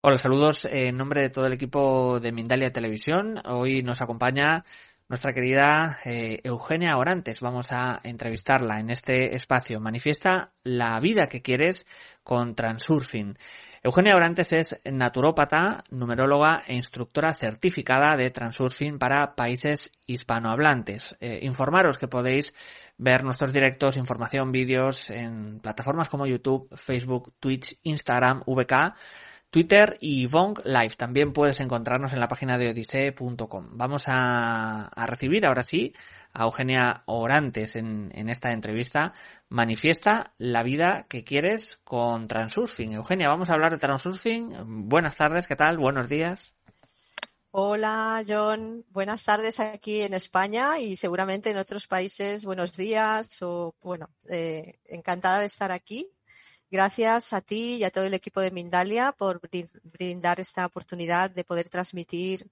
Hola, saludos en nombre de todo el equipo de Mindalia Televisión. Hoy nos acompaña nuestra querida eh, Eugenia Orantes. Vamos a entrevistarla en este espacio. Manifiesta la vida que quieres con Transurfing. Eugenia Orantes es naturópata, numeróloga e instructora certificada de Transurfing para países hispanohablantes. Eh, informaros que podéis ver nuestros directos, información, vídeos en plataformas como YouTube, Facebook, Twitch, Instagram, VK Twitter y Vong Live. También puedes encontrarnos en la página de odisee.com. Vamos a, recibir ahora sí a Eugenia Orantes en, esta entrevista. Manifiesta la vida que quieres con Transurfing. Eugenia, vamos a hablar de Transurfing. Buenas tardes, ¿qué tal? Buenos días. Hola, John. Buenas tardes aquí en España y seguramente en otros países. Buenos días o, bueno, eh, encantada de estar aquí Gracias a ti y a todo el equipo de Mindalia por brindar esta oportunidad de poder transmitir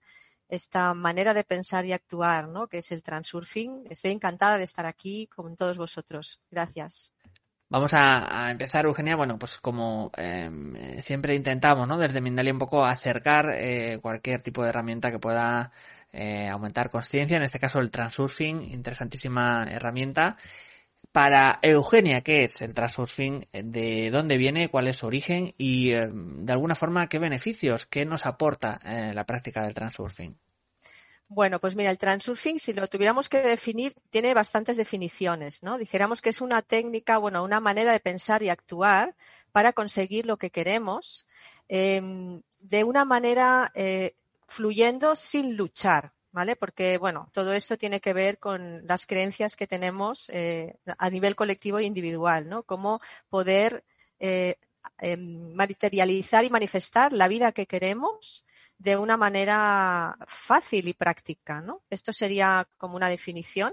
esta manera de pensar y actuar, ¿no? Que es el transurfing. Estoy encantada de estar aquí con todos vosotros. Gracias. Vamos a, empezar, Eugenia. Bueno, pues como em, siempre intentamos, ¿no? Desde Mindalia un poco acercar eh, cualquier tipo de herramienta que pueda eh, aumentar conciencia. En este caso, el transurfing, interesantísima herramienta. Para Eugenia, ¿qué es el transurfing? ¿De dónde viene? ¿Cuál es su origen? Y, eh, de alguna forma, ¿qué beneficios? ¿Qué nos aporta eh, la práctica del transurfing? Bueno, pues mira, el transurfing, si lo tuviéramos que definir, tiene bastantes definiciones, ¿no? Dijéramos que es una técnica, bueno, una manera de pensar y actuar para conseguir lo que queremos em, de una manera eh, fluyendo sin luchar, ¿vale? Porque, bueno, todo esto tiene que ver con las creencias que tenemos eh, a nivel colectivo e individual, ¿no? Cómo poder eh, em, materializar y manifestar la vida que queremos de una manera fácil y práctica, ¿no? Esto sería como una definición.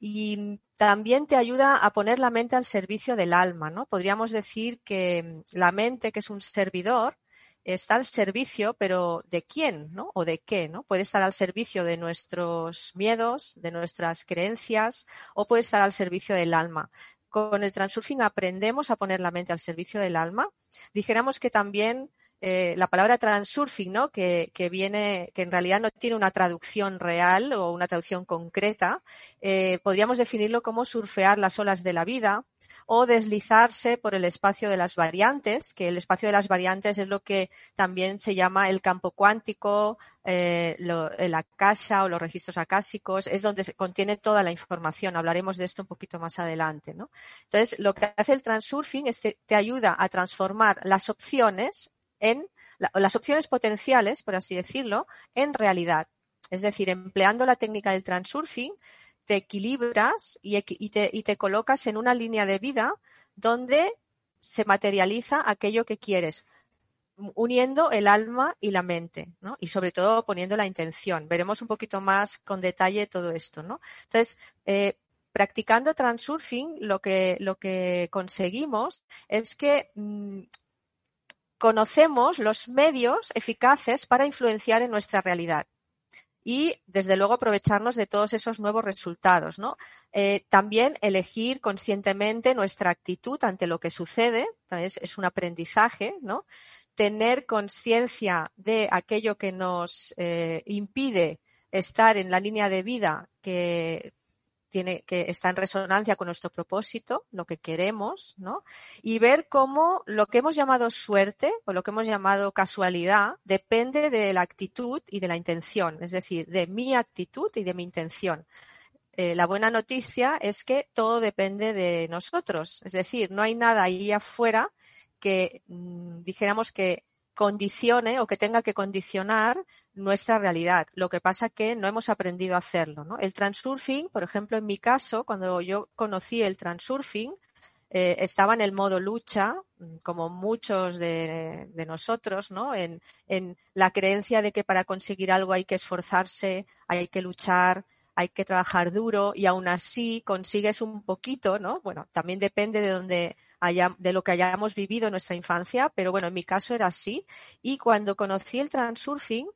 Y también te ayuda a poner la mente al servicio del alma, ¿no? Podríamos decir que la mente, que es un servidor, está al servicio, pero ¿de quién, no? O de qué, ¿no? Puede estar al servicio de nuestros miedos, de nuestras creencias, o puede estar al servicio del alma. Con el transurfing aprendemos a poner la mente al servicio del alma. Dijéramos que también eh, la palabra transurfing, ¿no? Que, que, viene, que en realidad no tiene una traducción real o una traducción concreta, eh, podríamos definirlo como surfear las olas de la vida o deslizarse por el espacio de las variantes, que el espacio de las variantes es lo que también se llama el campo cuántico, eh, la casa o los registros acásicos, es donde se contiene toda la información. Hablaremos de esto un poquito más adelante, ¿no? Entonces, lo que hace el transurfing es que te ayuda a transformar las opciones en las opciones potenciales, por así decirlo, en realidad. Es decir, empleando la técnica del transurfing, te equilibras y, te, y te colocas en una línea de vida donde se materializa aquello que quieres, uniendo el alma y la mente. Y sobre todo poniendo la intención. Veremos un poquito más con detalle todo esto, ¿no? Entonces, eh, practicando transurfing, lo que, lo que conseguimos es que mm, conocemos los medios eficaces para influenciar en nuestra realidad y desde luego aprovecharnos de todos esos nuevos resultados, ¿no? Eh, también elegir conscientemente nuestra actitud ante lo que sucede, es, un aprendizaje, ¿no? tener conciencia de aquello que nos eh, impide estar en la línea de vida que tiene, que está en resonancia con nuestro propósito, lo que queremos, ¿no? Y ver cómo lo que hemos llamado suerte o lo que hemos llamado casualidad depende de la actitud y de la intención, es decir, de mi actitud y de mi intención. Eh, la buena noticia es que todo depende de nosotros, es decir, no hay nada ahí afuera que mm, dijéramos que condicione o que tenga que condicionar nuestra realidad. Lo que pasa que no hemos aprendido a hacerlo. El transurfing, por ejemplo, en mi caso, cuando yo conocí el transurfing, eh, estaba en el modo lucha, como muchos de, nosotros, ¿no? En, en, la creencia de que para conseguir algo hay que esforzarse, hay que luchar, hay que trabajar duro y aún así consigues un poquito, ¿no? Bueno, también depende de donde de lo que hayamos vivido en nuestra infancia, pero bueno, en mi caso era así. Y cuando conocí el transurfing,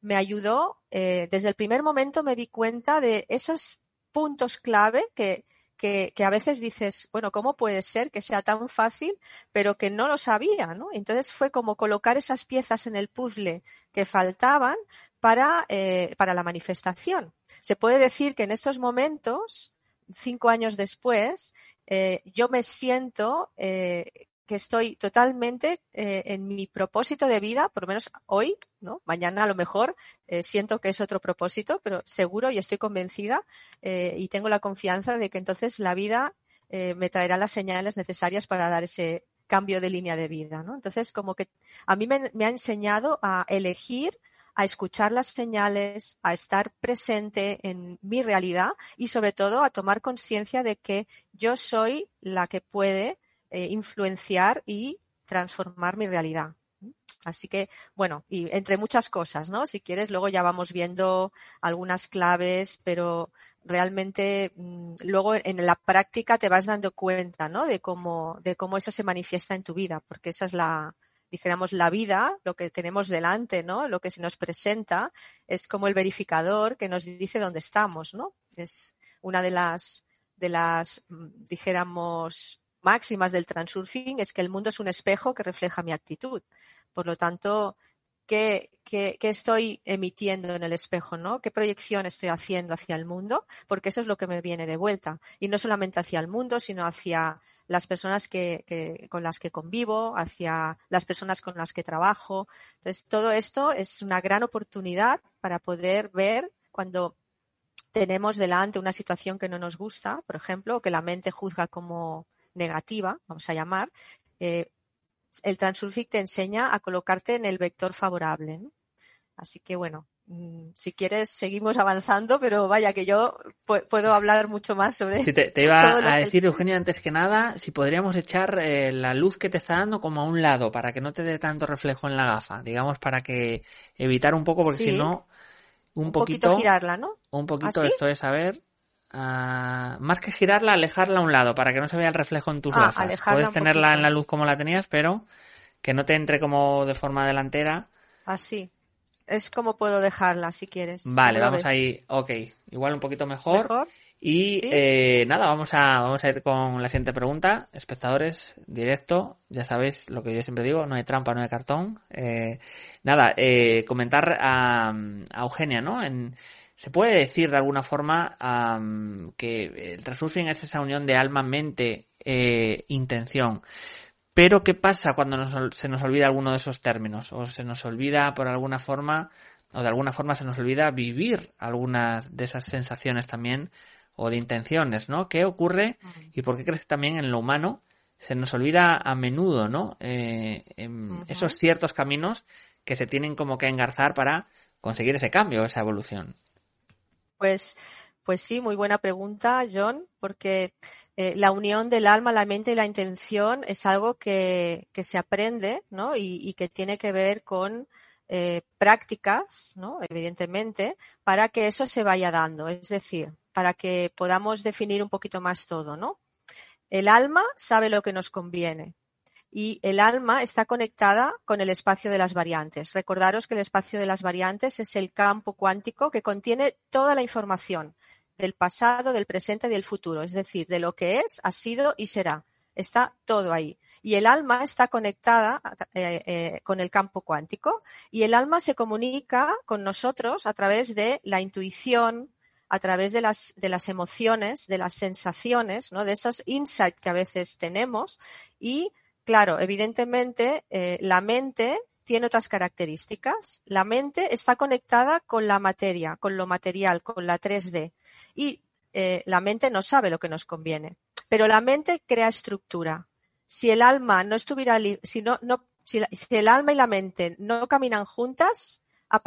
me ayudó, eh, desde el primer momento me di cuenta de esos puntos clave que, que, a veces dices, bueno, ¿cómo puede ser que sea tan fácil, pero que no lo sabía, ¿no? Entonces fue como colocar esas piezas en el puzzle que faltaban para, eh, para la manifestación. Se puede decir que en estos momentos cinco años después, eh, yo me siento eh, que estoy totalmente eh, en mi propósito de vida, por lo menos hoy, ¿no? Mañana a lo mejor siento que es otro propósito, pero seguro y estoy convencida y tengo la confianza de que entonces la vida me traerá las señales necesarias para dar ese cambio de línea de vida, ¿no? Entonces, como que a mí me ha enseñado a elegir a escuchar las señales, a estar presente en mi realidad y sobre todo a tomar conciencia de que yo soy la que puede eh, influenciar y transformar mi realidad. Así que, bueno, y entre muchas cosas, ¿no? Si quieres, luego ya vamos viendo algunas claves, pero realmente mm, luego en la práctica te vas dando cuenta, ¿no? De cómo, de cómo eso se manifiesta en tu vida, porque esa es la, dijéramos, la vida, lo que tenemos delante, ¿no? Lo que se nos presenta es como el verificador que nos dice dónde estamos, ¿no? Es una de las, de las, mm, dijéramos, máximas del transurfing es que el mundo es un espejo que refleja mi actitud. Por lo tanto, ¿qué, qué, qué estoy emitiendo en el espejo, ¿no? ¿Qué proyección estoy haciendo hacia el mundo? Porque eso es lo que me viene de vuelta. Y no solamente hacia el mundo, sino hacia las personas que, con las que convivo, hacia las personas con las que trabajo. Entonces, todo esto es una gran oportunidad para poder ver cuando tenemos delante una situación que no nos gusta, por ejemplo, que la mente juzga como negativa, vamos a llamar, eh, el Transurfic te enseña a colocarte en el vector favorable. Así que bueno, si quieres seguimos avanzando, pero vaya que yo puedo hablar mucho más sobre. Sí, te, iba a decir, Eugenia, antes que nada, si podríamos echar eh, la luz que te está dando como a un lado para que no te dé tanto reflejo en la gafa, digamos, para que evitar un poco, porque si no, un, poquito, girarla, ¿no? Un poquito, esto es, a ver, ah, más que girarla, alejarla a un lado para que no se vea el reflejo en tus ah, gafas. Puedes tenerla en la luz como la tenías, pero que no te entre como de forma delantera. Así. Es como puedo dejarla si quieres. Vale, vamos ahí. Ok, igual un poquito mejor. Y eh, nada, vamos a, vamos a ir con la siguiente pregunta. Espectadores, directo, ya sabéis lo que yo siempre digo, no hay trampa, no hay cartón. Eh, nada, eh, comentar a, Eugenia, ¿no? En, se puede decir de alguna forma que el transurfing es esa unión de alma, mente, intención. Pero ¿qué pasa cuando se nos olvida alguno de esos términos? O se nos olvida por alguna forma, o de alguna forma se nos olvida vivir algunas de esas sensaciones también, o de intenciones, ¿no? ¿Qué ocurre y por qué crees que también en lo humano se nos olvida a menudo, ¿no? Eh, esos ciertos caminos que se tienen como que engarzar para conseguir ese cambio, esa evolución. Pues pues sí, muy buena pregunta, John, porque eh, la unión del alma, la mente y la intención es algo que, se aprende, ¿no? Y, que tiene que ver con eh, prácticas, ¿no? Evidentemente, para que eso se vaya dando. Es decir, para que podamos definir un poquito más todo, ¿no? El alma sabe lo que nos conviene, y el alma está conectada con el espacio de las variantes. Recordaros que el espacio de las variantes es el campo cuántico que contiene toda la información del pasado, del presente y del futuro, es decir, de lo que es, ha sido y será. Está todo ahí. y el alma está conectada eh, eh, con el campo cuántico y el alma se comunica con nosotros a través de la intuición, a través de las, de las emociones, de las sensaciones, ¿no? de esos insights que a veces tenemos y claro, evidentemente eh, la mente tiene otras características. La mente está conectada con la materia, con lo material, con la 3D. Y eh, la mente no sabe lo que nos conviene. Pero la mente crea estructura. Si el alma no estuviera, si no, no, si, el alma y la mente no caminan juntas,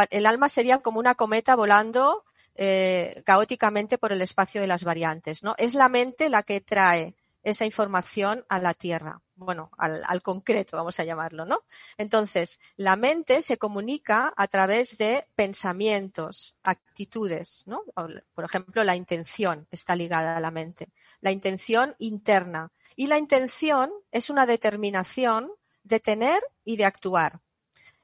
el alma sería como una cometa volando eh, caóticamente por el espacio de las variantes. ¿no? Es la mente la que trae esa información a la Tierra bueno, al, concreto, vamos a llamarlo, ¿no? Entonces, la mente se comunica a través de pensamientos, actitudes, ¿no? Por ejemplo, la intención está ligada a la mente, la intención interna. Y la intención es una determinación de tener y de actuar.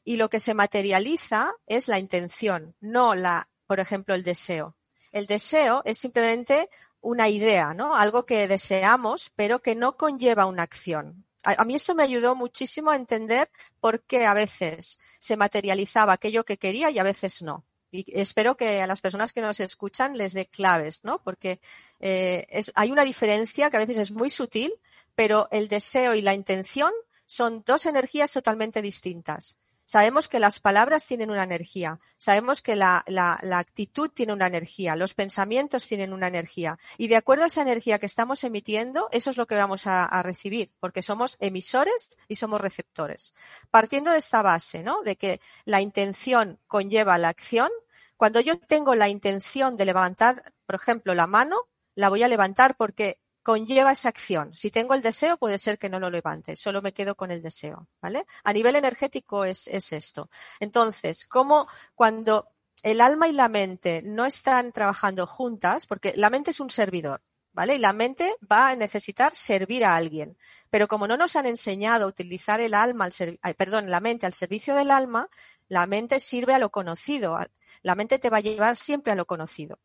Y lo que se materializa es la intención, no la, por ejemplo, el deseo. El deseo es simplemente una idea, ¿no? Algo que deseamos, pero que no conlleva una acción a, mí esto me ayudó muchísimo a entender por qué a veces se materializaba aquello que quería y a veces no. Y espero que a las personas que nos escuchan les dé claves, ¿no? Porque eh, hay una diferencia que a veces es muy sutil, pero el deseo y la intención son dos energías totalmente distintas. Sabemos que las palabras tienen una energía, sabemos que la, la, la, actitud tiene una energía, los pensamientos tienen una energía y de acuerdo a esa energía que estamos emitiendo, eso es lo que vamos a, a recibir, porque somos emisores y somos receptores. Partiendo de esta base, ¿no? De que la intención conlleva la acción, cuando yo tengo la intención de levantar, por ejemplo, la mano, la voy a levantar porque conlleva esa acción. Si tengo el deseo, puede ser que no lo levante, solo me quedo con el deseo, ¿vale? A nivel energético es, es esto. Entonces, como cuando el alma y la mente no están trabajando juntas, porque la mente es un servidor, ¿vale? Y la mente va a necesitar servir a alguien. Pero como no nos han enseñado a utilizar el alma, al perdón, la mente al servicio del alma, la mente sirve a lo conocido. La mente te va a llevar siempre a lo conocido.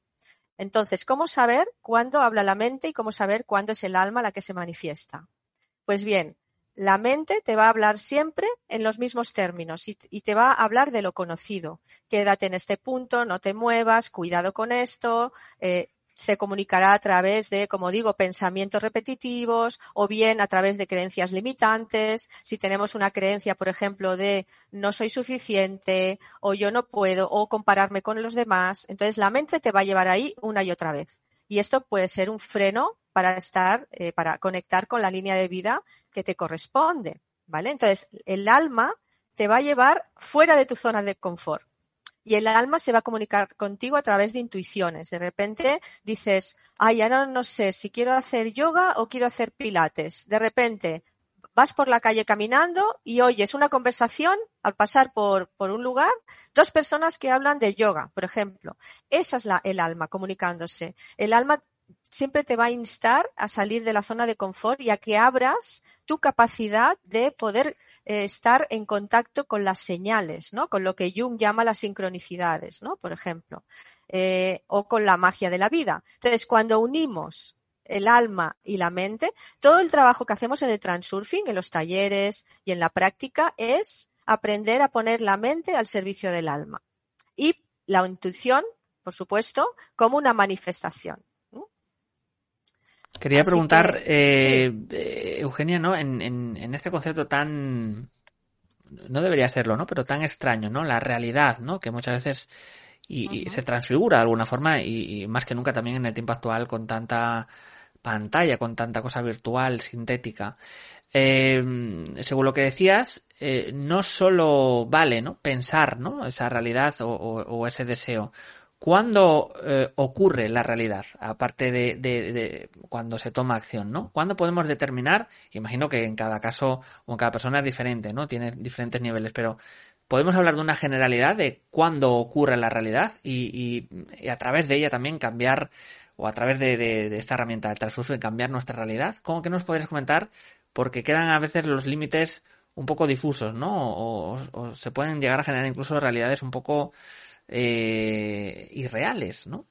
Entonces, ¿cómo saber cuándo habla la mente y cómo saber cuándo es el alma la que se manifiesta? Pues bien, la mente te va a hablar siempre en los mismos términos y, te va a hablar de lo conocido. Quédate en este punto, no te muevas, cuidado con esto, eh, se comunicará a través de, como digo, pensamientos repetitivos o bien a través de creencias limitantes. Si tenemos una creencia, por ejemplo, de no soy suficiente o yo no puedo o compararme con los demás, entonces la mente te va a llevar ahí una y otra vez. Y esto puede ser un freno para estar, eh, para conectar con la línea de vida que te corresponde. ¿Vale? Entonces, el alma te va a llevar fuera de tu zona de confort y el alma se va a comunicar contigo a través de intuiciones. De repente dices, ay, ahora no sé si quiero hacer yoga o quiero hacer pilates. De repente vas por la calle caminando y oyes una conversación al pasar por, por un lugar, dos personas que hablan de yoga, por ejemplo. Esa es la, el alma comunicándose. El alma siempre te va a instar a salir de la zona de confort y a que abras tu capacidad de poder eh, estar en contacto con las señales, ¿no? Con lo que Jung llama las sincronicidades, ¿no? Por ejemplo, eh, o con la magia de la vida. Entonces, cuando unimos el alma y la mente, todo el trabajo que hacemos en el transurfing, en los talleres y en la práctica es aprender a poner la mente al servicio del alma. Y la intuición, por supuesto, como una manifestación. Quería preguntar, eh, eh, Eugenia, ¿no? En, en, este concepto tan, no debería serlo, ¿no? Pero tan extraño, ¿no? La realidad, ¿no? Que muchas veces y, se transfigura de alguna forma y, más que nunca también en el tiempo actual con tanta pantalla, con tanta cosa virtual, sintética. Eh, según lo que decías, no solo vale, ¿no? Pensar, ¿no? Esa realidad o, o ese deseo ¿Cuándo eh, ocurre la realidad? Aparte de, cuando se toma acción, ¿no? ¿Cuándo podemos determinar? Imagino que en cada caso o en cada persona es diferente, ¿no? Tiene diferentes niveles, pero podemos hablar de una generalidad de cuándo ocurre la realidad y, a través de ella también cambiar o a través de, esta herramienta de transfusión cambiar nuestra realidad. ¿Cómo que nos podrías comentar? Porque quedan a veces los límites un poco difusos, ¿no? o se pueden llegar a generar incluso realidades un poco eh, irreales, ¿no?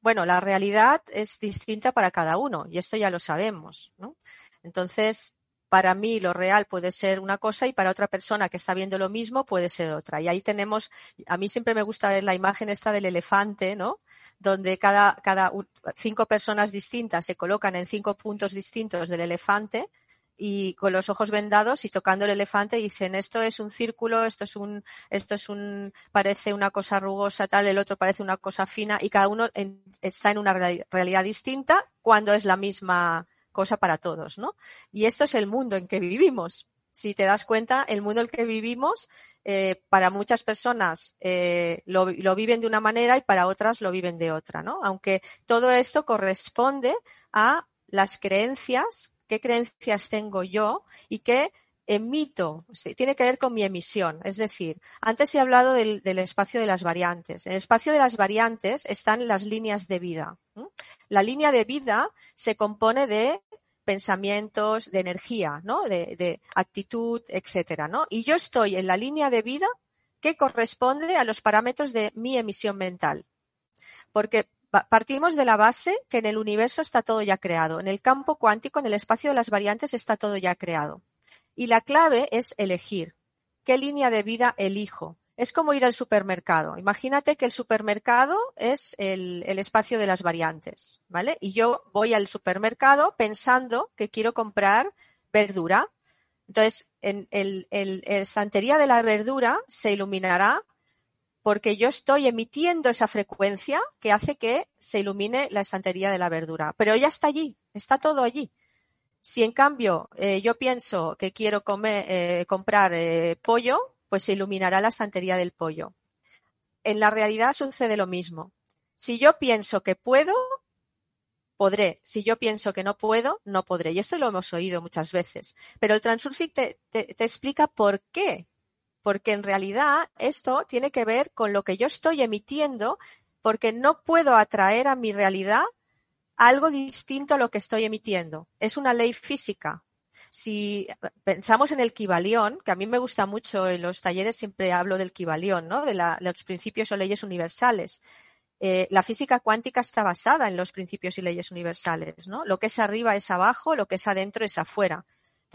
Bueno, la realidad es distinta para cada uno y esto ya lo sabemos, ¿no? Entonces, para mí lo real puede ser una cosa y para otra persona que está viendo lo mismo puede ser otra. Y ahí tenemos, a mí siempre me gusta ver la imagen esta del elefante, ¿no? Donde cada, cada cinco personas distintas se colocan en cinco puntos distintos del elefante y con los ojos vendados y tocando el elefante dicen esto es un círculo, esto es un, esto es un, parece una cosa rugosa tal, el otro parece una cosa fina y cada uno está en una realidad distinta cuando es la misma cosa para todos, ¿no? Y esto es el mundo en que vivimos. Si te das cuenta, el mundo en el que vivimos, eh, para muchas personas eh, lo, lo viven de una manera y para otras lo viven de otra, ¿no? Aunque todo esto corresponde a las creencias qué creencias tengo yo y qué emito, tiene que ver con mi emisión. Es decir, antes he hablado del, espacio de las variantes. En el espacio de las variantes están las líneas de vida. La línea de vida se compone de pensamientos, de energía, ¿no? De, de actitud, etcétera, ¿no? Y yo estoy en la línea de vida que corresponde a los parámetros de mi emisión mental. Porque partimos de la base que en el universo está todo ya creado. En el campo cuántico, en el espacio de las variantes, está todo ya creado. Y la clave es elegir. ¿Qué línea de vida elijo? Es como ir al supermercado. Imagínate que el supermercado es el, espacio de las variantes, ¿vale? Y yo voy al supermercado pensando que quiero comprar verdura. Entonces, en el, estantería de la verdura se iluminará porque yo estoy emitiendo esa frecuencia que hace que se ilumine la estantería de la verdura. Pero ya está allí, está todo allí. Si en cambio eh, yo pienso que quiero comer, eh, comprar eh, pollo, pues se iluminará la estantería del pollo. En la realidad sucede lo mismo. Si yo pienso que puedo, podré. Si yo pienso que no puedo, no podré. Y esto lo hemos oído muchas veces. Pero el Transurfic te explica por qué porque en realidad esto tiene que ver con lo que yo estoy emitiendo, porque no puedo atraer a mi realidad algo distinto a lo que estoy emitiendo. Es una ley física. Si pensamos en el Kibalión, que a mí me gusta mucho en los talleres siempre hablo del Kibalión, ¿no? de, los principios o leyes universales. Eh, la física cuántica está basada en los principios y leyes universales, ¿no? Lo que es arriba es abajo, lo que es adentro es afuera.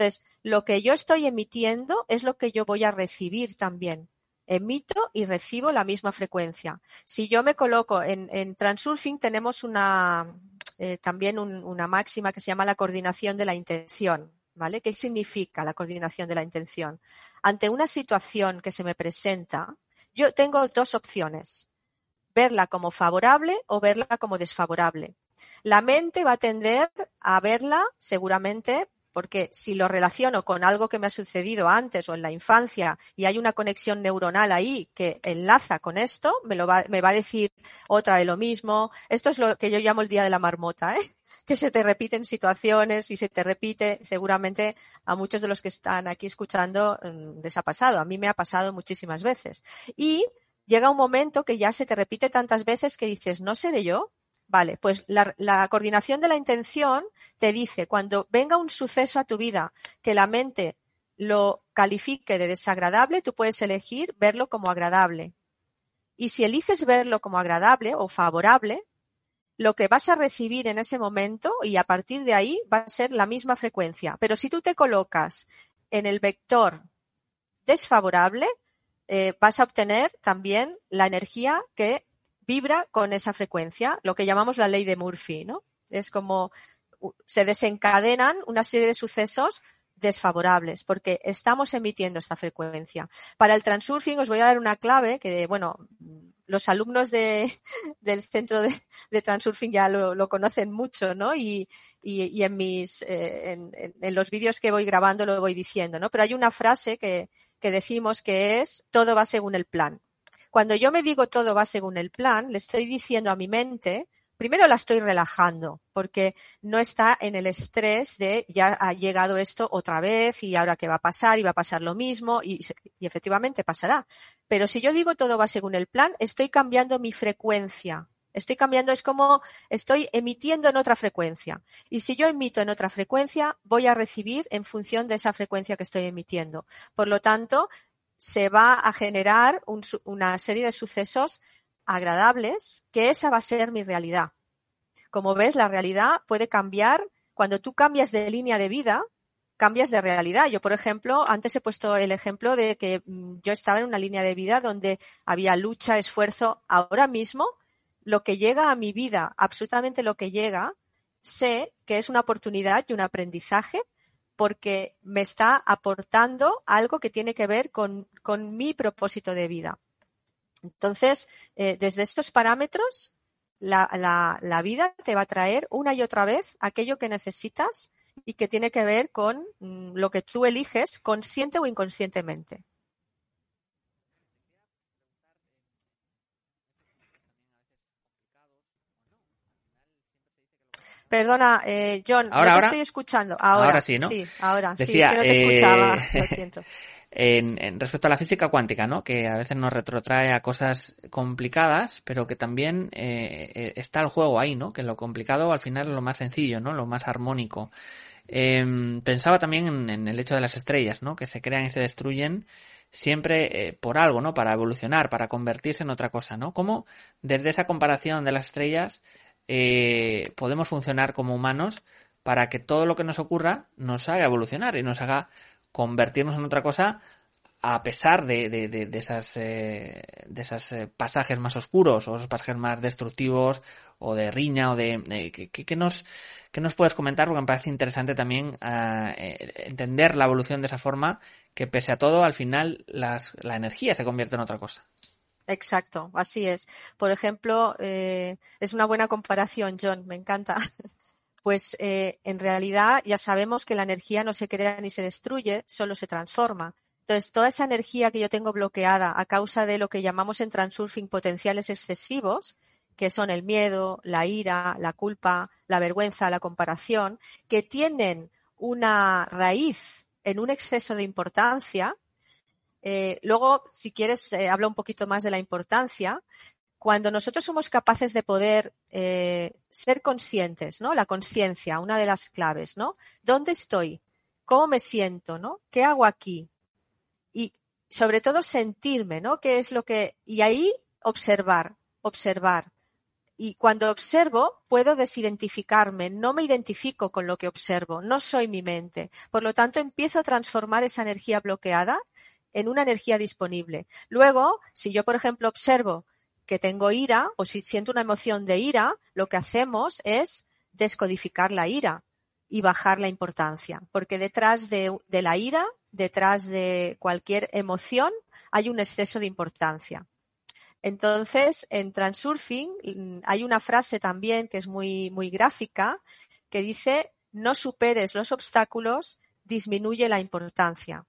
Entonces, lo que yo estoy emitiendo es lo que yo voy a recibir también. Emito y recibo la misma frecuencia. Si yo me coloco en, Transurfing, tenemos una, eh, también una máxima que se llama la coordinación de la intención. ¿Vale? ¿Qué significa la coordinación de la intención? Ante una situación que se me presenta, yo tengo dos opciones. Verla como favorable o verla como desfavorable. La mente va a tender a verla seguramente porque si lo relaciono con algo que me ha sucedido antes o en la infancia y hay una conexión neuronal ahí que enlaza con esto, me, lo va, me va a decir otra de lo mismo. Esto es lo que yo llamo el día de la marmota, ¿eh? que se te repiten situaciones y se te repite, seguramente a muchos de los que están aquí escuchando mm, les ha pasado. A mí me ha pasado muchísimas veces. Y llega un momento que ya se te repite tantas veces que dices, ¿no seré yo? Vale, pues la, coordinación de la intención te dice, cuando venga un suceso a tu vida que la mente lo califique de desagradable, tú puedes elegir verlo como agradable. Y si eliges verlo como agradable o favorable, lo que vas a recibir en ese momento y a partir de ahí va a ser la misma frecuencia. Pero si tú te colocas en el vector desfavorable, eh, vas a obtener también la energía que vibra con esa frecuencia, lo que llamamos la ley de Murphy, ¿no? Es como se desencadenan una serie de sucesos desfavorables porque estamos emitiendo esta frecuencia. Para el transurfing os voy a dar una clave que, bueno, los alumnos de, del centro de, transurfing ya lo, conocen mucho, ¿no? Y, en mis, eh, en, los vídeos que voy grabando lo voy diciendo, ¿no? Pero hay una frase que decimos que es todo va según el plan. Cuando yo me digo todo va según el plan, le estoy diciendo a mi mente, primero la estoy relajando, porque no está en el estrés de ya ha llegado esto otra vez y ahora qué va a pasar y va a pasar lo mismo y, y efectivamente pasará. Pero si yo digo todo va según el plan, estoy cambiando mi frecuencia. Estoy cambiando, es como estoy emitiendo en otra frecuencia. Y si yo emito en otra frecuencia, voy a recibir en función de esa frecuencia que estoy emitiendo. Por lo tanto, se va a generar una serie de sucesos agradables, que esa va a ser mi realidad. Como ves, la realidad puede cambiar cuando tú cambias de línea de vida, cambias de realidad. Yo, por ejemplo, antes he puesto el ejemplo de que mm, yo estaba en una línea de vida donde había lucha, esfuerzo. Ahora mismo, lo que llega a mi vida, absolutamente lo que llega, sé que es una oportunidad y un aprendizaje porque me está aportando algo que tiene que ver con, mi propósito de vida. Entonces, eh, desde estos parámetros, la, la, vida te va a traer una y otra vez aquello que necesitas y que tiene que ver con mm, lo que tú eliges consciente o inconscientemente. Perdona, eh, John, ¿Ahora, no te estoy escuchando. Ahora, sí, ¿no? Sí, ahora sí, es que no te escuchaba, eh, lo siento. En, respecto a la física cuántica, ¿no? Que a veces nos retrotrae a cosas complicadas, pero que también eh, está el juego ahí, ¿no? Que lo complicado al final es lo más sencillo, ¿no? Lo más armónico. Em, pensaba también en, el hecho de las estrellas, ¿no? Que se crean y se destruyen siempre por algo, ¿no? Para evolucionar, para convertirse en otra cosa, ¿no? Como desde esa comparación de las estrellas eh, podemos funcionar como humanos para que todo lo que nos ocurra nos haga evolucionar y nos haga convertirnos en otra cosa a pesar de, de, esas, eh, de esos eh, pasajes más oscuros o esos pasajes más destructivos o de riña o de... ¿qué, nos, ¿Qué nos puedes comentar? Porque me parece interesante también entender la evolución de esa forma que pese a todo al final las, la energía se convierte en otra cosa. Exacto, así es. Por ejemplo, eh, es una buena comparación, John, me encanta. Pues eh, en realidad ya sabemos que la energía no se crea ni se destruye, solo se transforma. Entonces, toda esa energía que yo tengo bloqueada a causa de lo que llamamos en transurfing potenciales excesivos, que son el miedo, la ira, la culpa, la vergüenza, la comparación, que tienen una raíz en un exceso de importancia, eh, luego, si quieres, eh, habla un poquito más de la importancia. Cuando nosotros somos capaces de poder eh, ser conscientes, ¿no? La conciencia, una de las claves, ¿no? ¿Dónde estoy? ¿Cómo me siento, ¿no? ¿Qué hago aquí? Y sobre todo sentirme, ¿no? ¿Qué es lo que... Y ahí observar, observar. Y cuando observo, puedo desidentificarme, no me identifico con lo que observo, no soy mi mente. Por lo tanto, empiezo a transformar esa energía bloqueada en una energía disponible. Luego, si yo, por ejemplo, observo que tengo ira o si siento una emoción de ira, lo que hacemos es descodificar la ira y bajar la importancia, porque detrás de, la ira, detrás de cualquier emoción, hay un exceso de importancia. Entonces, en Transurfing mm, hay una frase también que es muy, muy gráfica que dice, no superes los obstáculos, disminuye la importancia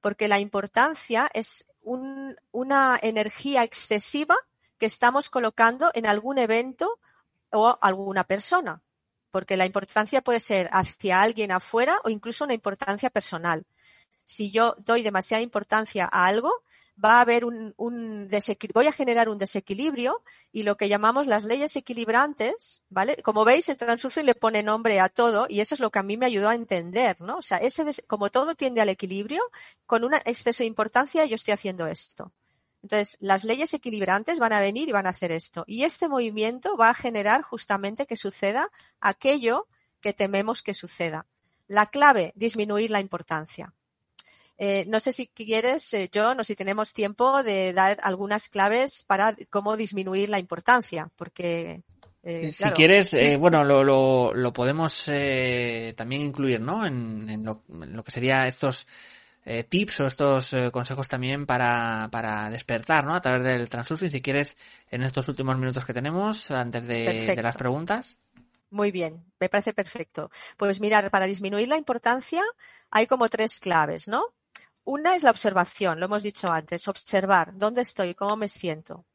porque la importancia es una energía excesiva que estamos colocando en algún evento o alguna persona, porque la importancia puede ser hacia alguien afuera o incluso una importancia personal. Si yo doy demasiada importancia a algo, va a haber un, un voy a generar un desequilibrio y lo que llamamos las leyes equilibrantes, ¿vale? Como veis, el Transurfing le pone nombre a todo y eso es lo que a mí me ayudó a entender, ¿no? O sea, ese como todo tiende al equilibrio, con un exceso de importancia yo estoy haciendo esto. Entonces, las leyes equilibrantes van a venir y van a hacer esto. Y este movimiento va a generar justamente que suceda aquello que tememos que suceda. La clave, disminuir la importancia. Eh, no sé si quieres, eh, John, o si tenemos tiempo de dar algunas claves para cómo disminuir la importancia, porque eh, si quieres, bueno, lo, lo, podemos también incluir, ¿no? En, lo, que sería estos tips o estos consejos también para, para despertar, ¿no? A través del transurfing, si quieres, en estos últimos minutos que tenemos, antes de, de las preguntas. Muy bien, me parece perfecto. Pues mirar, para disminuir la importancia hay como tres claves, ¿no? Una es la observación, lo hemos dicho antes, observar dónde estoy, cómo me siento.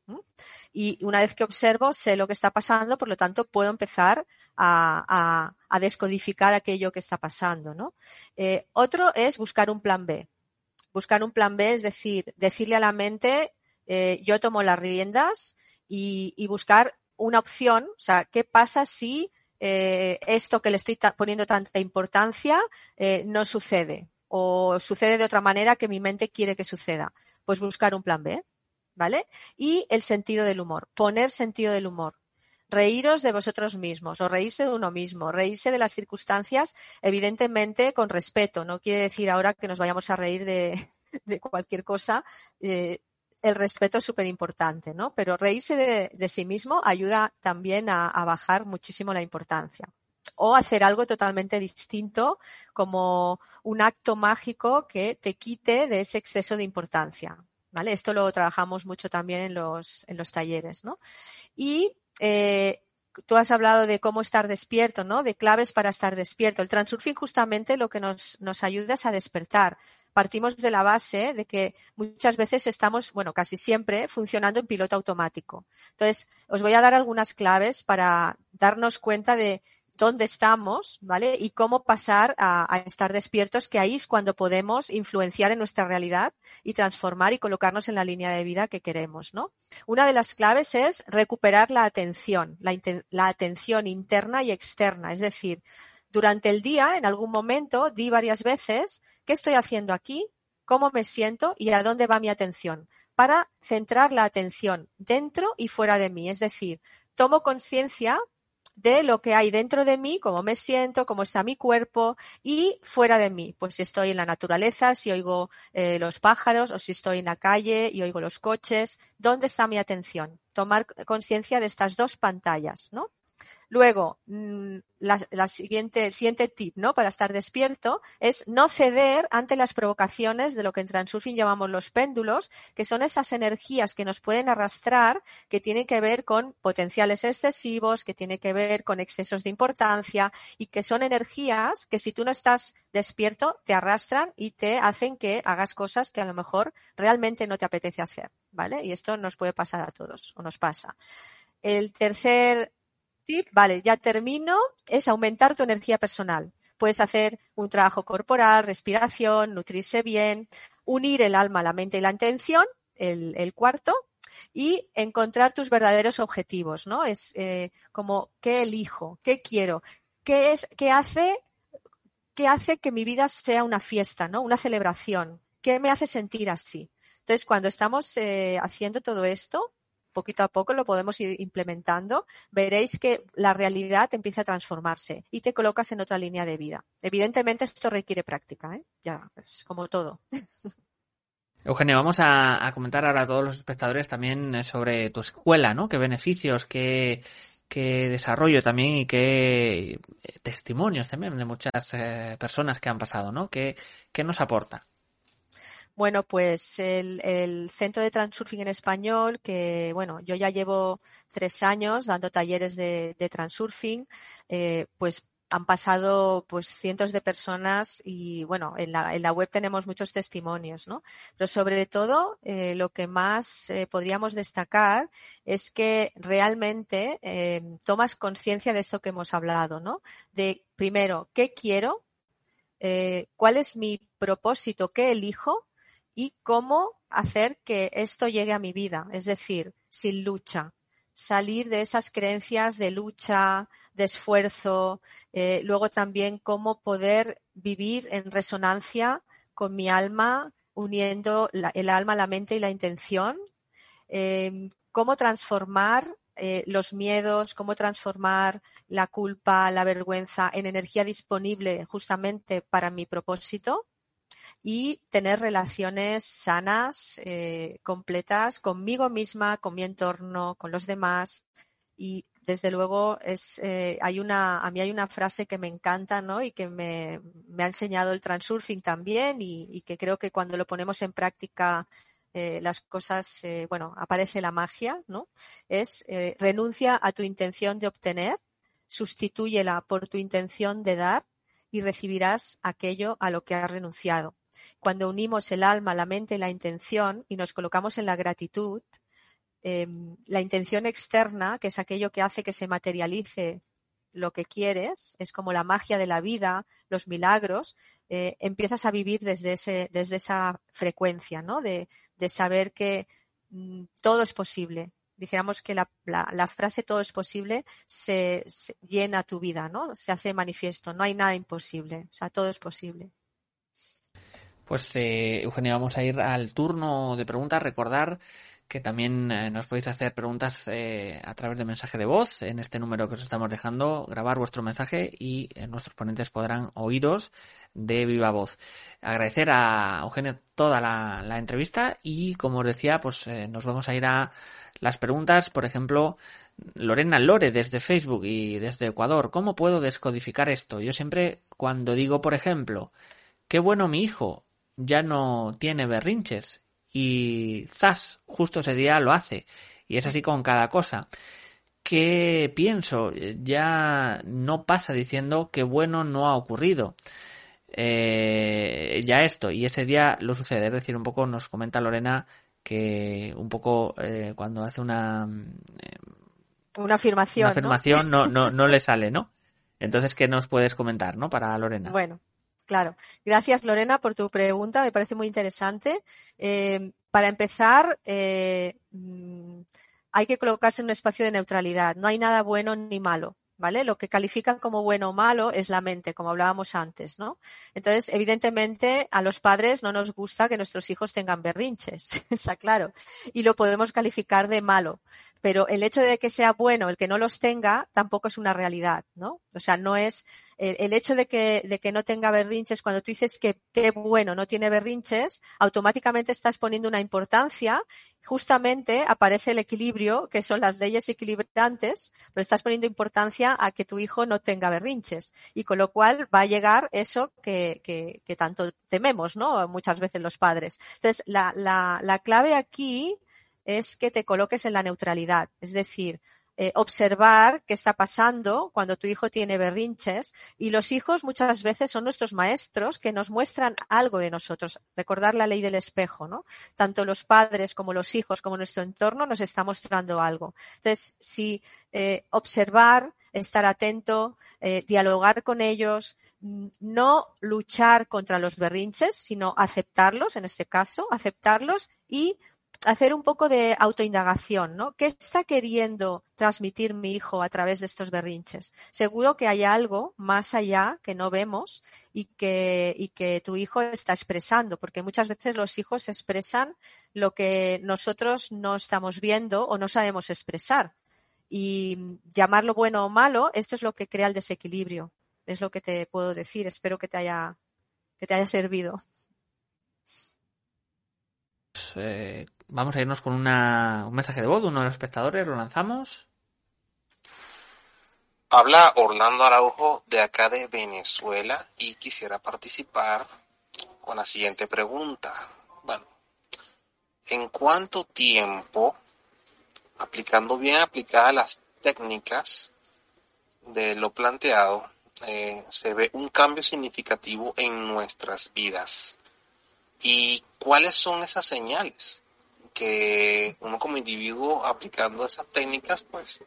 Y una vez que observo, sé lo que está pasando, por lo tanto, puedo empezar a, descodificar aquello que está pasando. ¿no? Eh, otro es buscar un plan B. Buscar un plan B es decir, decirle a la mente, eh, yo tomo las riendas y, buscar una opción, o sea, ¿qué pasa si eh, esto que le estoy poniendo tanta importancia no sucede? O sucede de otra manera que mi mente quiere que suceda. Pues buscar un plan B, ¿vale? Y el sentido del humor, poner sentido del humor. reíros de vosotros mismos o reírse de uno mismo, reírse de las circunstancias, evidentemente con respeto. No quiere decir ahora que nos vayamos a reír de, cualquier cosa. Eh, el respeto es súper importante, ¿no? Pero reírse de, sí mismo ayuda también a, bajar muchísimo la importancia. O hacer algo totalmente distinto, como un acto mágico que te quite de ese exceso de importancia. ¿Vale? Esto lo trabajamos mucho también en los, en los talleres, ¿no? Y eh, tú has hablado de cómo estar despierto, ¿no? De claves para estar despierto. El transurfing justamente lo que nos, nos ayuda es a despertar partimos de la base de que muchas veces estamos, bueno, casi siempre funcionando en piloto automático. Entonces, os voy a dar algunas claves para darnos cuenta de dónde estamos, ¿vale? Y cómo pasar a, estar despiertos, que ahí es cuando podemos influenciar en nuestra realidad y transformar y colocarnos en la línea de vida que queremos, ¿no? Una de las claves es recuperar la atención, la atención interna y externa, es decir, durante el día, en algún momento, di varias veces qué estoy haciendo aquí, cómo me siento y a dónde va mi atención, para centrar la atención dentro y fuera de mí. Es decir, tomo conciencia de lo que hay dentro de mí, cómo me siento, cómo está mi cuerpo y fuera de mí. Pues si estoy en la naturaleza, si oigo eh, los pájaros o si estoy en la calle y oigo los coches, ¿dónde está mi atención? Tomar conciencia de estas dos pantallas, ¿no? Luego, mm, la, siguiente, el siguiente tip, ¿no? Para estar despierto es no ceder ante las provocaciones de lo que en Transurfing llamamos los péndulos, que son esas energías que nos pueden arrastrar, que tienen que ver con potenciales excesivos, que tienen que ver con excesos de importancia y que son energías que si tú no estás despierto te arrastran y te hacen que hagas cosas que a lo mejor realmente no te apetece hacer, ¿vale? Y esto nos puede pasar a todos o nos pasa. El tercer vale, ya termino, es aumentar tu energía personal. Puedes hacer un trabajo corporal, respiración, nutrirse bien, unir el alma, la mente y la intención, el, cuarto, y encontrar tus verdaderos objetivos, ¿no? Es eh, como qué elijo, qué quiero, qué es, qué hace, qué hace que mi vida sea una fiesta, ¿no? Una celebración, qué me hace sentir así. Entonces, cuando estamos eh, haciendo todo esto, poquito a poco lo podemos ir implementando, veréis que la realidad empieza a transformarse y te colocas en otra línea de vida. Evidentemente esto requiere práctica, ¿eh? ya, es como todo. Eugenia, vamos a, comentar ahora a todos los espectadores también sobre tu escuela, ¿no? ¿Qué beneficios, qué, desarrollo también y qué eh, testimonios también de muchas eh, personas que han pasado, ¿no? ¿Qué, qué nos aporta? Bueno, pues el, Centro de Transurfing en Español, que bueno, yo ya llevo tres años dando talleres de, Transurfing, eh, pues han pasado pues cientos de personas y bueno, en la, en la web tenemos muchos testimonios, ¿no? Pero sobre todo eh, lo que más eh, podríamos destacar es que realmente tomas conciencia de esto que hemos hablado, ¿no? De primero, ¿qué quiero? ¿Cuál es mi propósito? ¿Qué elijo? Y cómo hacer que esto llegue a mi vida, es decir, sin lucha, salir de esas creencias de lucha, de esfuerzo, eh, luego también cómo poder vivir en resonancia con mi alma, uniendo el alma, la mente y la intención, em, cómo transformar eh, los miedos, cómo transformar la culpa, la vergüenza en energía disponible justamente para mi propósito y tener relaciones sanas, eh, completas conmigo misma, con mi entorno, con los demás. Y desde luego es eh, hay una a mí hay una frase que me encanta no y que me, me ha enseñado el transurfing también y, que creo que cuando lo ponemos en práctica eh, las cosas bueno aparece la magia no es renuncia a tu intención de obtener sustitúyela por tu intención de dar y recibirás aquello a lo que has renunciado cuando unimos el alma, la mente y la intención y nos colocamos en la gratitud, em, la intención externa, que es aquello que hace que se materialice lo que quieres, es como la magia de la vida, los milagros, eh, empiezas a vivir desde, ese, desde esa frecuencia, ¿no? De, saber que mm, todo es posible. Dijéramos que la, frase todo es posible se, llena tu vida, ¿no? Se hace manifiesto. No hay nada imposible. O sea, todo es posible. Pues, eh, Eugenia, vamos a ir al turno de preguntas. Recordar que también eh, nos podéis hacer preguntas eh, a través de mensaje de voz en este número que os estamos dejando, grabar vuestro mensaje y eh, nuestros ponentes podrán oíros de viva voz. Agradecer a Eugenio toda la, la entrevista y, como os decía, pues nos vamos a ir a las preguntas, por ejemplo, Lorena Lore desde Facebook y desde Ecuador, ¿cómo puedo descodificar esto? Yo siempre cuando digo, por ejemplo, qué bueno mi hijo, ya no tiene berrinches y zas, justo ese día lo hace. Y es así con cada cosa. ¿Qué pienso? Ya no pasa diciendo que bueno no ha ocurrido. Eh, ya esto, y ese día lo sucede. Es decir, un poco nos comenta Lorena que un poco eh, cuando hace una... Eh, una afirmación. Una afirmación ¿no? No, no, no le sale, ¿no? Entonces, ¿qué nos puedes comentar, ¿no? Para Lorena. Bueno, Claro. Gracias, Lorena, por tu pregunta. Me parece muy interesante. Eh, para empezar, eh, mm, hay que colocarse en un espacio de neutralidad. No hay nada bueno ni malo. ¿Vale? Lo que califican como bueno o malo es la mente, como hablábamos antes, ¿no? Entonces, evidentemente, a los padres no nos gusta que nuestros hijos tengan berrinches, está claro, y lo podemos calificar de malo, pero el hecho de que sea bueno el que no los tenga tampoco es una realidad, ¿no? O sea, no es el, hecho de que, no tenga berrinches, cuando tú dices que qué bueno no tiene berrinches, automáticamente estás poniendo una importancia justamente aparece el equilibrio, que son las leyes equilibrantes, pero estás poniendo importancia a que tu hijo no tenga berrinches. Y con lo cual va a llegar eso que, tanto tememos, ¿no? Muchas veces los padres. Entonces, la clave aquí es que te coloques en la neutralidad. Es decir, eh, observar qué está pasando cuando tu hijo tiene berrinches y los hijos muchas veces son nuestros maestros que nos muestran algo de nosotros. Recordar la ley del espejo, ¿no? Tanto los padres como los hijos como nuestro entorno nos está mostrando algo. Entonces, si eh, observar, estar atento, eh, dialogar con ellos, mm, no luchar contra los berrinches, sino aceptarlos, en este caso, aceptarlos y hacer un poco de autoindagación, ¿no? ¿Qué está queriendo transmitir mi hijo a través de estos berrinches? Seguro que hay algo más allá que no vemos y que, y que tu hijo está expresando, porque muchas veces los hijos expresan lo que nosotros no estamos viendo o no sabemos expresar. Y llamarlo bueno o malo, esto es lo que crea el desequilibrio. Es lo que te puedo decir. Espero que te haya, que te haya servido. Eh, vamos a irnos con una, un mensaje de voz de uno de los espectadores, lo lanzamos. Habla Orlando Araujo de acá de Venezuela y quisiera participar con la siguiente pregunta. Bueno, ¿en cuánto tiempo, aplicando bien aplicadas las técnicas de lo planteado, eh, se ve un cambio significativo en nuestras vidas? ¿Y cuáles son esas señales? que uno como individuo aplicando esas técnicas, pues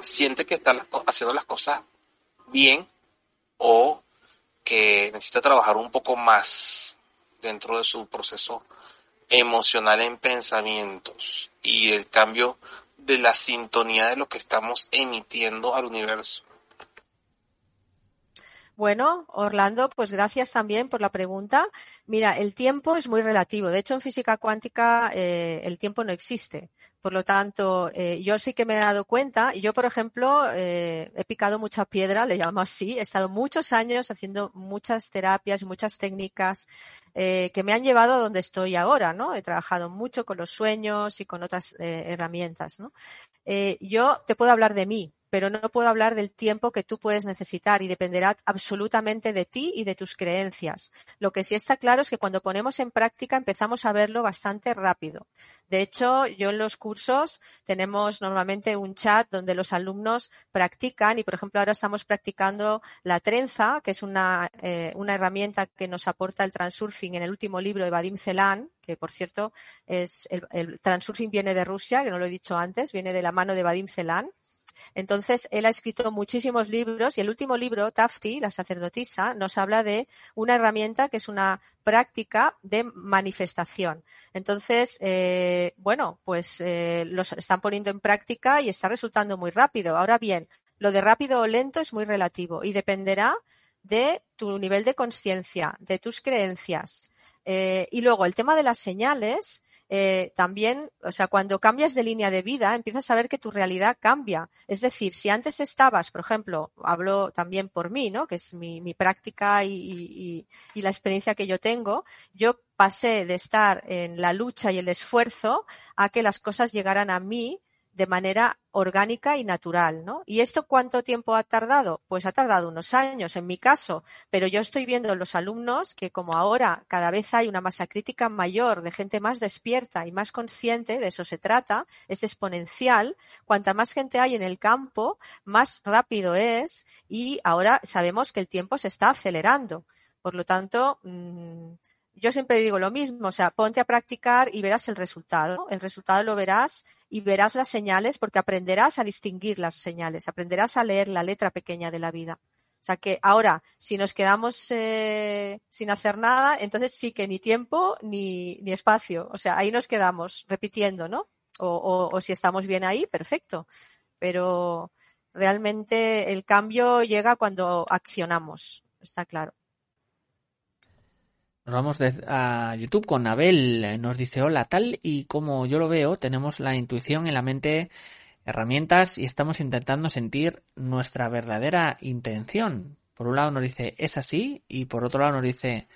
siente que está haciendo las cosas bien o que necesita trabajar un poco más dentro de su proceso emocional en pensamientos y el cambio de la sintonía de lo que estamos emitiendo al universo. Bueno, Orlando, pues gracias también por la pregunta. Mira, el tiempo es muy relativo. De hecho, en física cuántica eh, el tiempo no existe. Por lo tanto, eh, yo sí que me he dado cuenta. Yo, por ejemplo, eh, he picado mucha piedra, le llamo así. He estado muchos años haciendo muchas terapias, muchas técnicas que me han llevado a donde estoy ahora, ¿no? He trabajado mucho con los sueños y con otras herramientas, ¿no? yo te puedo hablar de mí pero no puedo hablar del tiempo que tú puedes necesitar y dependerá absolutamente de ti y de tus creencias. Lo que sí está claro es que cuando ponemos en práctica empezamos a verlo bastante rápido. De hecho, yo en los cursos tenemos normalmente un chat donde los alumnos practican y, por ejemplo, ahora estamos practicando la trenza, que es una, eh, una herramienta que nos aporta el transurfing en el último libro de Vadim Celan, que por cierto es el, el transurfing viene de Rusia, que no lo he dicho antes, viene de la mano de Vadim Celan entonces, él ha escrito muchísimos libros y el último libro, Tafti, la sacerdotisa, nos habla de una herramienta que es una práctica de manifestación. Entonces, eh, bueno, pues eh, los están poniendo en práctica y está resultando muy rápido. Ahora bien, lo de rápido o lento es muy relativo y dependerá de tu nivel de conciencia, de tus creencias. Eh, y luego el tema de las señales eh, también, o sea, cuando cambias de línea de vida, empiezas a ver que tu realidad cambia. Es decir, si antes estabas, por ejemplo, hablo también por mí, ¿no? Que es mi, mi práctica y, y, y la experiencia que yo tengo, yo pasé de estar en la lucha y el esfuerzo a que las cosas llegaran a mí de manera orgánica y natural, ¿no? ¿Y esto cuánto tiempo ha tardado? Pues ha tardado unos años en mi caso, pero yo estoy viendo en los alumnos que como ahora cada vez hay una masa crítica mayor de gente más despierta y más consciente, de eso se trata, es exponencial, cuanta más gente hay en el campo, más rápido es y ahora sabemos que el tiempo se está acelerando. Por lo tanto, mmm, yo siempre digo lo mismo, o sea, ponte a practicar y verás el resultado. El resultado lo verás y verás las señales porque aprenderás a distinguir las señales, aprenderás a leer la letra pequeña de la vida. O sea que ahora, si nos quedamos eh, sin hacer nada, entonces sí que ni tiempo ni, espacio. O sea, ahí nos quedamos repitiendo, ¿no? O, o, o si estamos bien ahí, perfecto. Pero realmente el cambio llega cuando accionamos, está claro. Nos vamos a YouTube con Abel. Nos dice, hola, tal y como yo lo veo, tenemos la intuición en la mente, herramientas y estamos intentando sentir nuestra verdadera intención. Por un lado nos dice, es así, y por otro lado nos dice,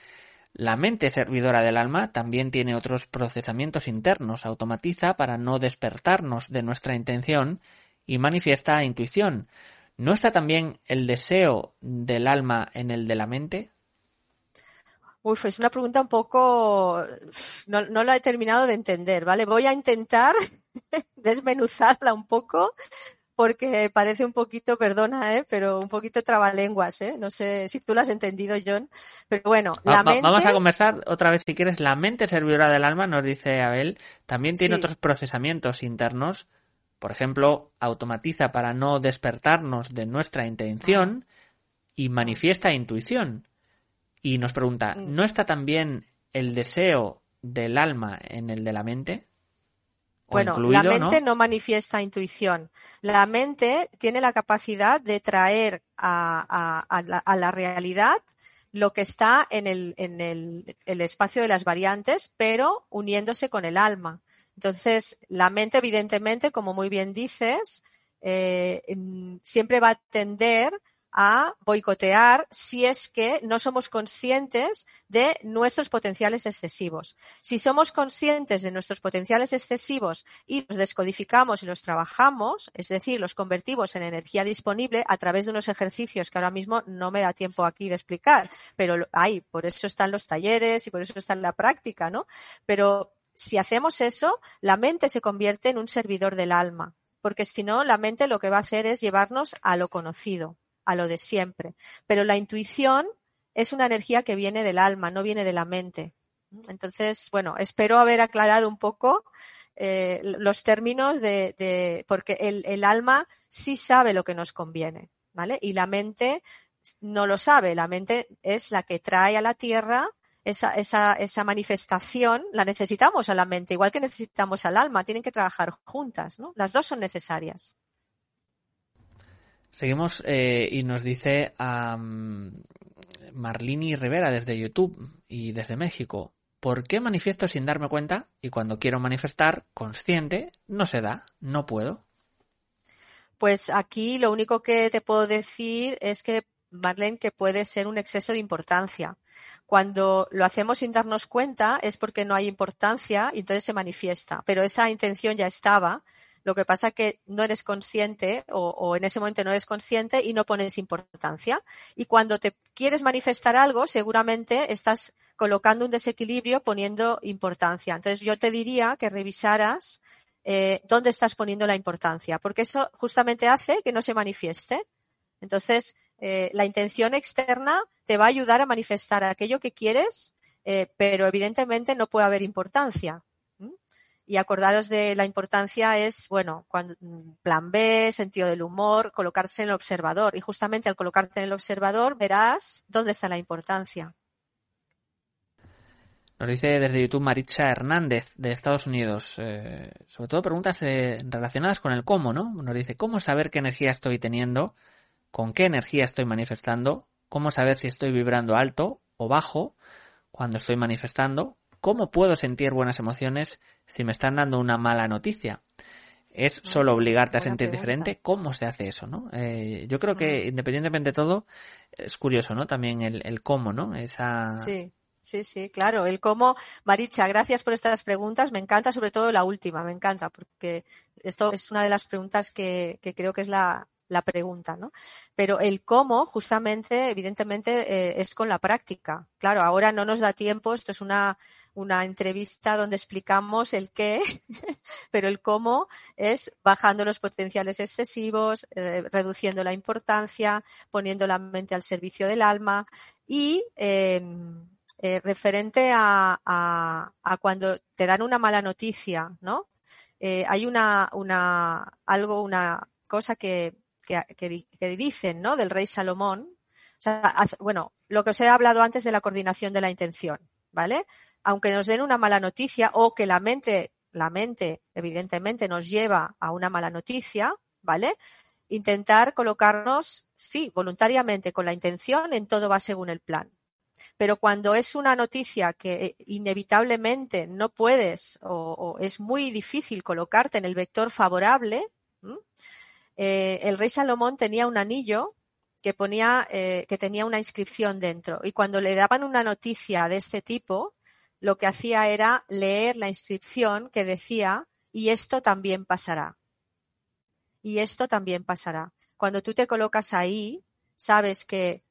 la mente servidora del alma también tiene otros procesamientos internos, automatiza para no despertarnos de nuestra intención y manifiesta intuición. ¿No está también el deseo del alma en el de la mente? Uf, es una pregunta un poco, no, no la he terminado de entender, ¿vale? Voy a intentar desmenuzarla un poco porque parece un poquito, perdona, ¿eh? pero un poquito trabalenguas, ¿eh? No sé si tú lo has entendido, John. Pero bueno, la va, mente... Vamos a conversar otra vez, si quieres. La mente servidora del alma, nos dice Abel, también tiene sí. otros procesamientos internos. Por ejemplo, automatiza para no despertarnos de nuestra intención y manifiesta intuición y nos pregunta, ¿no está también el deseo del alma en el de la mente? Bueno, incluido, la mente ¿no? ¿no? manifiesta intuición. La mente tiene la capacidad de traer a, a, a, la, a la, realidad lo que está en, el, en el, el, espacio de las variantes, pero uniéndose con el alma. Entonces, la mente, evidentemente, como muy bien dices, eh, siempre va a tender a boicotear si es que no somos conscientes de nuestros potenciales excesivos. Si somos conscientes de nuestros potenciales excesivos y los descodificamos y los trabajamos, es decir, los convertimos en energía disponible a través de unos ejercicios que ahora mismo no me da tiempo aquí de explicar, pero hay, por eso están los talleres y por eso está en la práctica, ¿no? Pero si hacemos eso, la mente se convierte en un servidor del alma, porque si no, la mente lo que va a hacer es llevarnos a lo conocido a lo de siempre. Pero la intuición es una energía que viene del alma, no viene de la mente. Entonces, bueno, espero haber aclarado un poco eh, los términos de, porque el, alma sí sabe lo que nos conviene, ¿vale? Y la mente no lo sabe. La mente es la que trae a la tierra esa, esa manifestación, la necesitamos a la mente, igual que necesitamos al alma, tienen que trabajar juntas, ¿no? Las dos son necesarias. Seguimos eh, y nos dice Marlini Rivera desde YouTube y desde México. ¿Por qué manifiesto sin darme cuenta y cuando quiero manifestar consciente no se da, no puedo? Pues aquí lo único que te puedo decir es que, Marlene, que puede ser un exceso de importancia. Cuando lo hacemos sin darnos cuenta es porque no hay importancia y entonces se manifiesta. Pero esa intención ya estaba lo que pasa que no eres consciente o, o, en ese momento no eres consciente y no pones importancia. Y cuando te quieres manifestar algo, seguramente estás colocando un desequilibrio poniendo importancia. Entonces yo te diría que revisaras eh, dónde estás poniendo la importancia, porque eso justamente hace que no se manifieste. Entonces, eh, la intención externa te va a ayudar a manifestar aquello que quieres, eh, pero evidentemente no puede haber importancia. Y acordaros de la importancia es, bueno, cuando, plan B, sentido del humor, colocarse en el observador. Y justamente al colocarte en el observador verás dónde está la importancia. Nos dice desde YouTube Maritza Hernández de Estados Unidos. Eh, sobre todo preguntas eh, relacionadas con el cómo, ¿no? Nos dice cómo saber qué energía estoy teniendo, con qué energía estoy manifestando, cómo saber si estoy vibrando alto o bajo cuando estoy manifestando, ¿cómo puedo sentir buenas emociones si me están dando una mala noticia? ¿Es solo obligarte a sentir diferente? ¿Cómo se hace eso, no? Eh, yo creo que, independientemente de todo, es curioso, ¿no? También el, el cómo, ¿no? Esa... Sí. Sí, sí, claro. El cómo, Maricha, gracias por estas preguntas. Me encanta sobre todo la última, me encanta, porque esto es una de las preguntas que, que creo que es la, la pregunta, ¿no? Pero el cómo, justamente, evidentemente, eh, es con la práctica. Claro, ahora no nos da tiempo, esto es una, una entrevista donde explicamos el qué, pero el cómo es bajando los potenciales excesivos, eh, reduciendo la importancia, poniendo la mente al servicio del alma y em, eh, referente a, a, cuando te dan una mala noticia, ¿no? hay una, una, algo, una cosa que, que, dicen, ¿no? Del rey Salomón. O sea, bueno, lo que os he hablado antes de la coordinación de la intención, ¿vale? Aunque nos den una mala noticia o que la mente, la mente, evidentemente, nos lleva a una mala noticia, ¿vale? Intentar colocarnos, sí, voluntariamente, con la intención, en todo va según el plan. Pero cuando es una noticia que inevitablemente no puedes o, es muy difícil colocarte en el vector favorable, eh, el rey Salomón tenía un anillo que ponía, eh, que tenía una inscripción dentro. Y cuando le daban una noticia de este tipo, lo que hacía era leer la inscripción que decía, y esto también pasará. Y esto también pasará. Cuando tú te colocas ahí, sabes que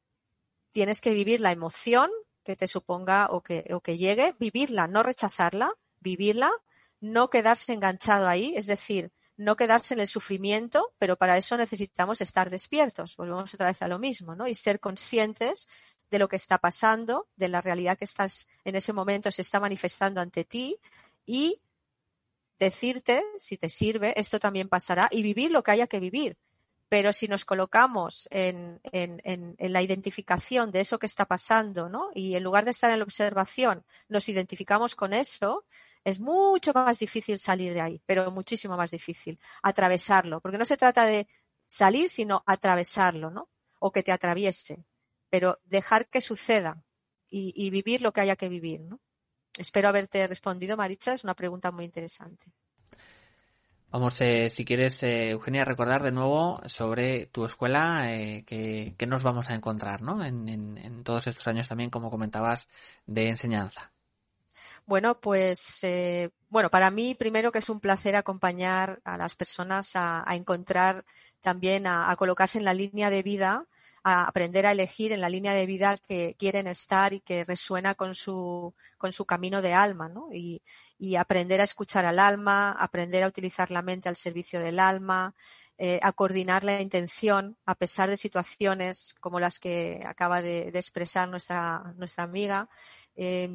tienes que vivir la emoción que te suponga o que llegue, vivirla, no rechazarla, vivirla, no quedarse enganchado ahí, es decir, no quedarse en el sufrimiento, pero para eso necesitamos estar despiertos. Volvemos otra vez a lo mismo, ¿no? Y ser conscientes de lo que está pasando, de la realidad que estás en ese momento se está manifestando ante ti y decirte, si te sirve, esto también pasará y vivir lo que haya que vivir. Pero si nos colocamos en, en, en, en, la identificación de eso que está pasando, ¿no? Y en lugar de estar en la observación, nos identificamos con eso, es mucho más difícil salir de ahí, pero muchísimo más difícil atravesarlo, porque no se trata de salir, sino atravesarlo, ¿no? O que te atraviese, pero dejar que suceda y, vivir lo que haya que vivir, ¿no? Espero haberte respondido, Maricha, es una pregunta muy interesante. Vamos, eh, si quieres, eh, Eugenia, recordar de nuevo sobre tu escuela, eh, que, nos vamos a encontrar, ¿no? en, todos estos años también, como comentabas, de enseñanza. Bueno, pues eh, bueno, para mí primero que es un placer acompañar a las personas a, encontrar también, a, colocarse en la línea de vida, a aprender a elegir en la línea de vida que quieren estar y que resuena con su, con su camino de alma, ¿no? Y, y aprender a escuchar al alma, aprender a utilizar la mente al servicio del alma, eh, a coordinar la intención a pesar de situaciones como las que acaba de, expresar nuestra, nuestra amiga. Eh,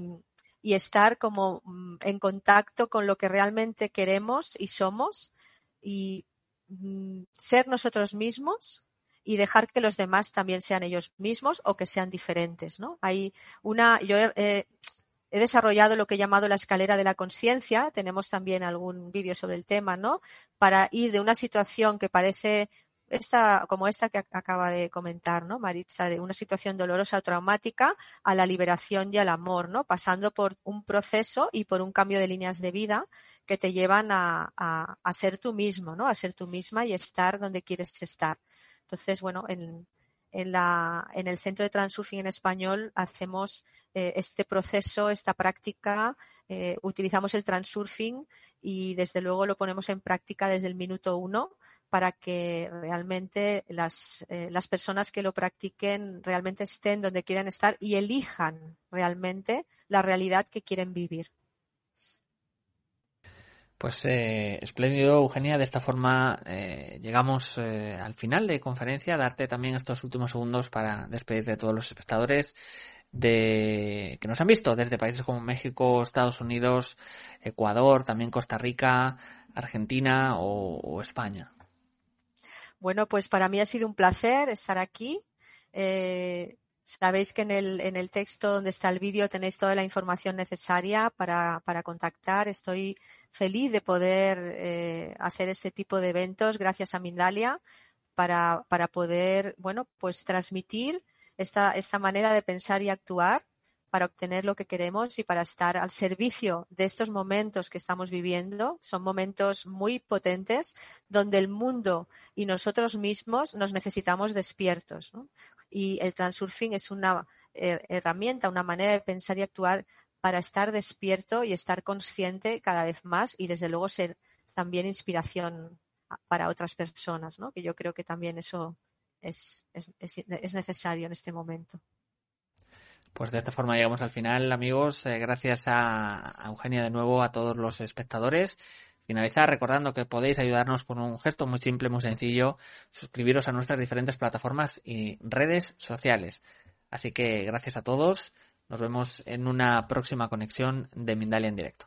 y estar como mm, en contacto con lo que realmente queremos y somos y mm, ser nosotros mismos y dejar que los demás también sean ellos mismos o que sean diferentes, ¿no? Hay una, yo he, he desarrollado lo que he llamado la escalera de la conciencia, tenemos también algún vídeo sobre el tema, ¿no? Para ir de una situación que parece esta, como esta que acaba de comentar, ¿no? Maritza, de una situación dolorosa o traumática a la liberación y al amor, ¿no? Pasando por un proceso y por un cambio de líneas de vida que te llevan a, a, a ser tú mismo, ¿no? A ser tú misma y estar donde quieres estar. Entonces, bueno, en, en, la, en el Centro de Transurfing en Español hacemos eh, este proceso, esta práctica, eh, utilizamos el Transurfing y desde luego lo ponemos en práctica desde el minuto uno para que realmente las, eh, las personas que lo practiquen realmente estén donde quieran estar y elijan realmente la realidad que quieren vivir. Pues eh, espléndido, Eugenia. De esta forma eh, llegamos eh, al final de conferencia. Darte también estos últimos segundos para despedir de todos los espectadores de que nos han visto desde países como México, Estados Unidos, Ecuador, también Costa Rica, Argentina o, España. Bueno, pues para mí ha sido un placer estar aquí. Eh, Sabéis que en el, en el texto donde está el vídeo tenéis toda la información necesaria para, para contactar. Estoy feliz de poder eh, hacer este tipo de eventos gracias a Mindalia para, para poder, bueno, pues transmitir esta, esta manera de pensar y actuar para obtener lo que queremos y para estar al servicio de estos momentos que estamos viviendo. Son momentos muy potentes donde el mundo y nosotros mismos nos necesitamos despiertos. Y el transurfing es una eh, herramienta, una manera de pensar y actuar para estar despierto y estar consciente cada vez más y desde luego ser también inspiración para otras personas, que yo creo que también eso es, es, es necesario en este momento. Pues de esta forma llegamos al final, amigos. Eh, gracias a, Eugenia de nuevo, a todos los espectadores. Finalizar recordando que podéis ayudarnos con un gesto muy simple, muy sencillo, suscribiros a nuestras diferentes plataformas y redes sociales. Así que gracias a todos. Nos vemos en una próxima conexión de Mindalia en directo.